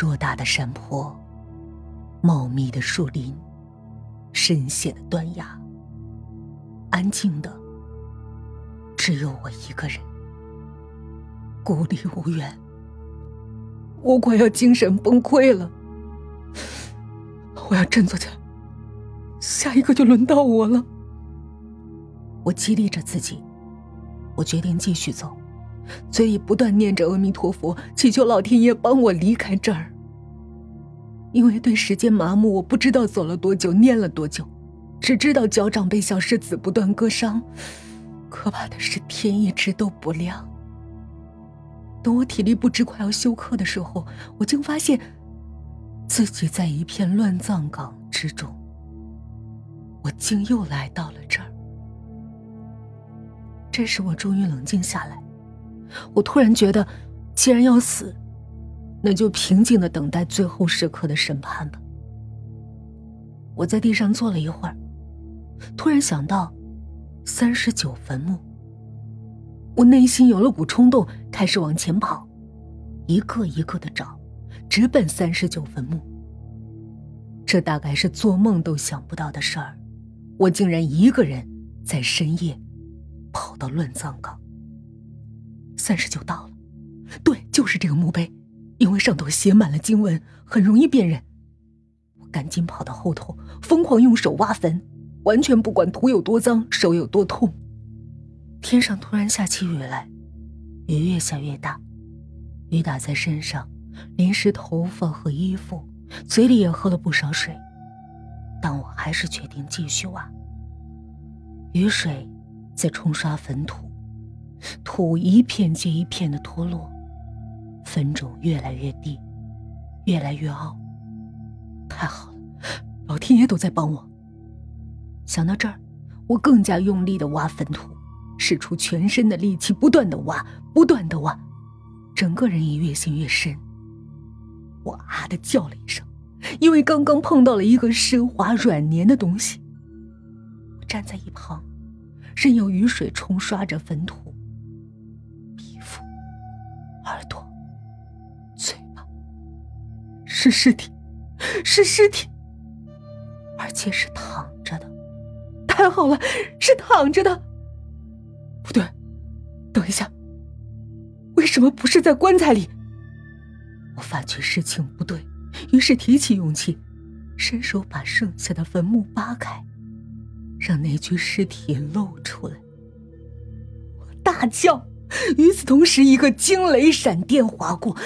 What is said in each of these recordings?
硕大的山坡，茂密的树林，深陷的断崖，安静的只有我一个人，孤立无援。我快要精神崩溃了，我要振作起来，下一个就轮到我了。我激励着自己，我决定继续走。嘴里不断念着阿弥陀佛，祈求老天爷帮我离开这儿。因为对时间麻木，我不知道走了多久，念了多久，只知道脚掌被小石子不断割伤。可怕的是，天一直都不亮。等我体力不支、快要休克的时候，我竟发现自己在一片乱葬岗之中。我竟又来到了这儿。这时，我终于冷静下来。我突然觉得，既然要死，那就平静的等待最后时刻的审判吧。我在地上坐了一会儿，突然想到三十九坟墓。我内心有了股冲动，开始往前跑，一个一个的找，直奔三十九坟墓。这大概是做梦都想不到的事儿，我竟然一个人在深夜跑到乱葬岗。三十就到了，对，就是这个墓碑，因为上头写满了经文，很容易辨认。我赶紧跑到后头，疯狂用手挖坟，完全不管土有多脏，手有多痛。天上突然下起雨来，雨越下越大，雨打在身上，淋湿头发和衣服，嘴里也喝了不少水，但我还是决定继续挖。雨水在冲刷坟土。土一片接一片的脱落，坟冢越来越低，越来越凹。太好了，老天爷都在帮我。想到这儿，我更加用力的挖坟土，使出全身的力气，不断的挖，不断的挖，整个人也越陷越深。我啊的叫了一声，因为刚刚碰到了一个湿滑软黏的东西。我站在一旁，任由雨水冲刷着坟土。耳朵、嘴巴是尸体，是尸体，而且是躺着的。太好了，是躺着的。不对，等一下，为什么不是在棺材里？我发觉事情不对，于是提起勇气，伸手把剩下的坟墓扒开，让那具尸体露出来。我大叫。与此同时，一个惊雷闪电划过，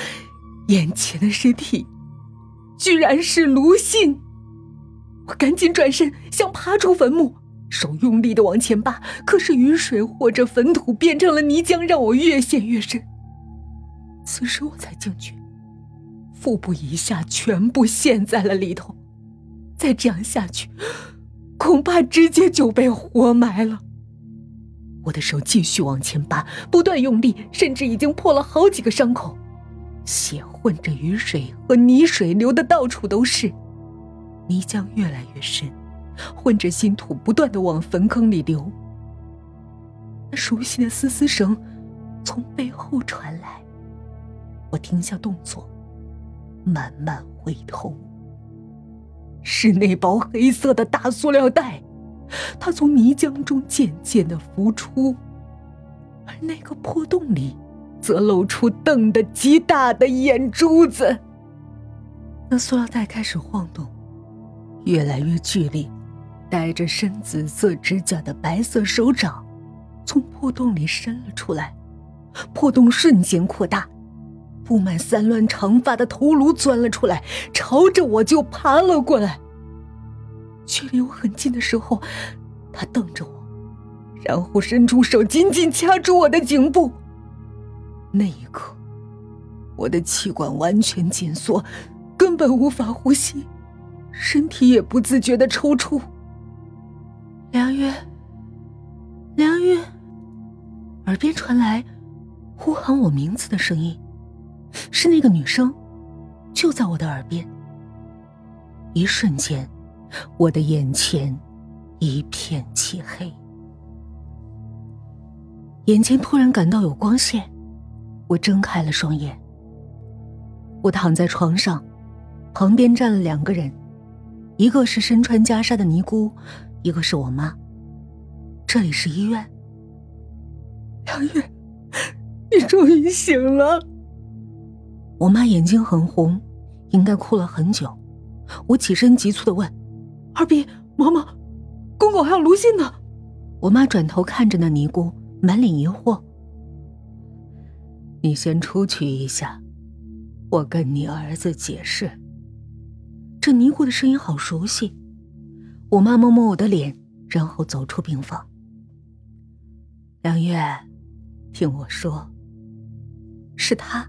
眼前的尸体居然是卢信。我赶紧转身想爬出坟墓，手用力的往前扒，可是雨水或者坟土变成了泥浆，让我越陷越深。此时我才惊觉，腹部以下全部陷在了里头，再这样下去，恐怕直接就被活埋了。我的手继续往前扒，不断用力，甚至已经破了好几个伤口，血混着雨水和泥水流的到处都是，泥浆越来越深，混着新土不断的往坟坑里流。那熟悉的嘶嘶声从背后传来，我停下动作，慢慢回头，是那包黑色的大塑料袋。他从泥浆中渐渐的浮出，而那个破洞里，则露出瞪得极大的眼珠子。那塑料袋开始晃动，越来越剧烈，带着深紫色指甲的白色手掌，从破洞里伸了出来。破洞瞬间扩大，布满散乱长发的头颅钻了出来，朝着我就爬了过来。距离我很近的时候，他瞪着我，然后伸出手紧紧掐住我的颈部。那一刻，我的气管完全紧缩，根本无法呼吸，身体也不自觉的抽搐。梁月，梁月，耳边传来呼喊我名字的声音，是那个女生，就在我的耳边。一瞬间。我的眼前一片漆黑，眼前突然感到有光线，我睁开了双眼。我躺在床上，旁边站了两个人，一个是身穿袈裟的尼姑，一个是我妈。这里是医院。梁月，你终于醒了。我妈眼睛很红，应该哭了很久。我起身急促的问：“二逼，妈妈，公公还有卢信呢？”我妈转头看着那尼姑，满脸疑惑：“你先出去一下，我跟你儿子解释。”这尼姑的声音好熟悉。我妈摸摸我的脸，然后走出病房。梁月，听我说，是他，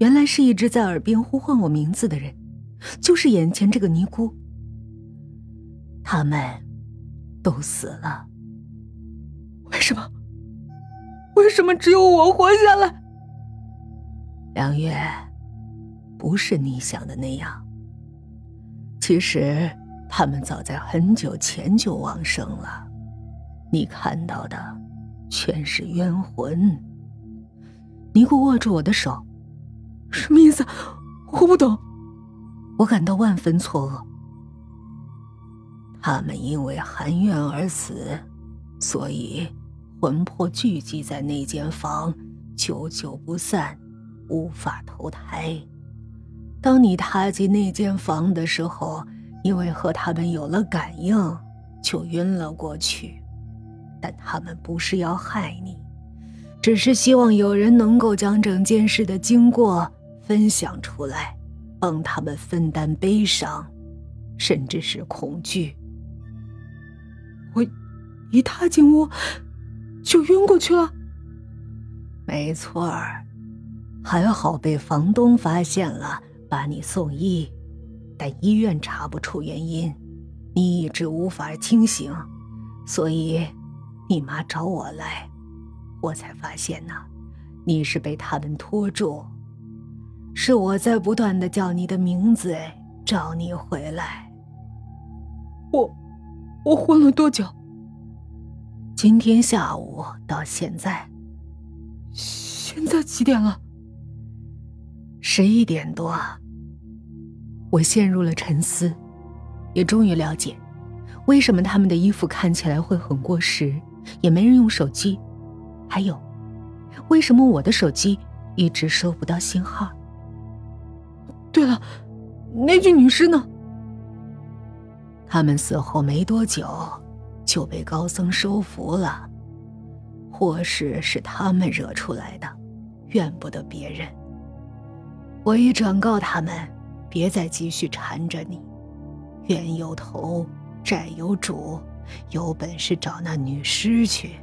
原来是一直在耳边呼唤我名字的人，就是眼前这个尼姑。他们都死了。为什么？为什么只有我活下来？梁月，不是你想的那样。其实，他们早在很久前就往生了。你看到的。全是冤魂。尼姑握住我的手，什么意思？我不懂。我感到万分错愕。他们因为含冤而死，所以魂魄聚集在那间房，久久不散，无法投胎。当你踏进那间房的时候，因为和他们有了感应，就晕了过去。但他们不是要害你，只是希望有人能够将整件事的经过分享出来，帮他们分担悲伤，甚至是恐惧。我一踏进屋就晕过去了。没错儿，还好被房东发现了，把你送医，但医院查不出原因，你一直无法清醒，所以。你妈找我来，我才发现呢，你是被他们拖住。是我在不断的叫你的名字，找你回来。我，我昏了多久？今天下午到现在。现在几点了？十一点多。我陷入了沉思，也终于了解，为什么他们的衣服看起来会很过时。也没人用手机，还有，为什么我的手机一直收不到信号？对了，那具女尸呢？他们死后没多久就被高僧收服了，祸事是他们惹出来的，怨不得别人。我已转告他们，别再继续缠着你，冤有头，债有主。有本事找那女尸去。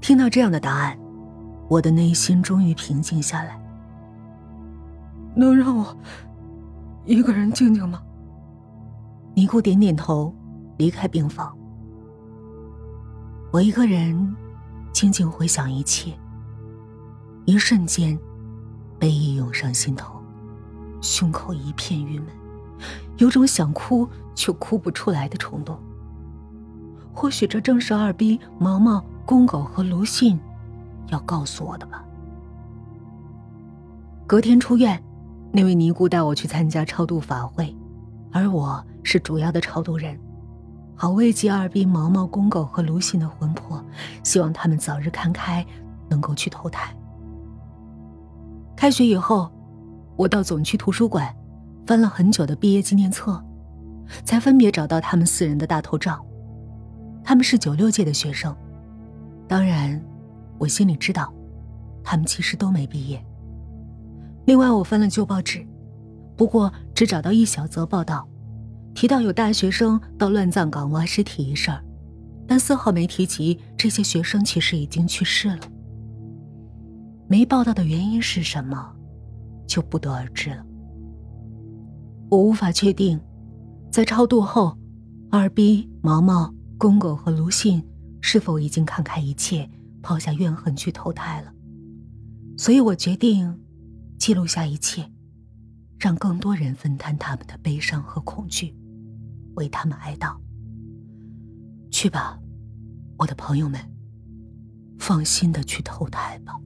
听到这样的答案，我的内心终于平静下来。能让我一个人静静吗？尼姑点点头，离开病房。我一个人静静回想一切。一瞬间，悲意涌上心头，胸口一片郁闷，有种想哭却哭不出来的冲动。或许这正是二逼、毛毛、公狗和卢信要告诉我的吧。隔天出院，那位尼姑带我去参加超度法会，而我是主要的超度人，好慰藉二逼、毛毛、公狗和卢信的魂魄，希望他们早日看开，能够去投胎。开学以后，我到总区图书馆，翻了很久的毕业纪念册，才分别找到他们四人的大头照。他们是九六届的学生，当然，我心里知道，他们其实都没毕业。另外，我翻了旧报纸，不过只找到一小则报道，提到有大学生到乱葬岗挖尸体一事儿，但丝毫没提及这些学生其实已经去世了。没报道的原因是什么，就不得而知了。我无法确定，在超度后，二逼毛毛。公公和卢信是否已经看开一切，抛下怨恨去投胎了？所以我决定记录下一切，让更多人分担他们的悲伤和恐惧，为他们哀悼。去吧，我的朋友们，放心的去投胎吧。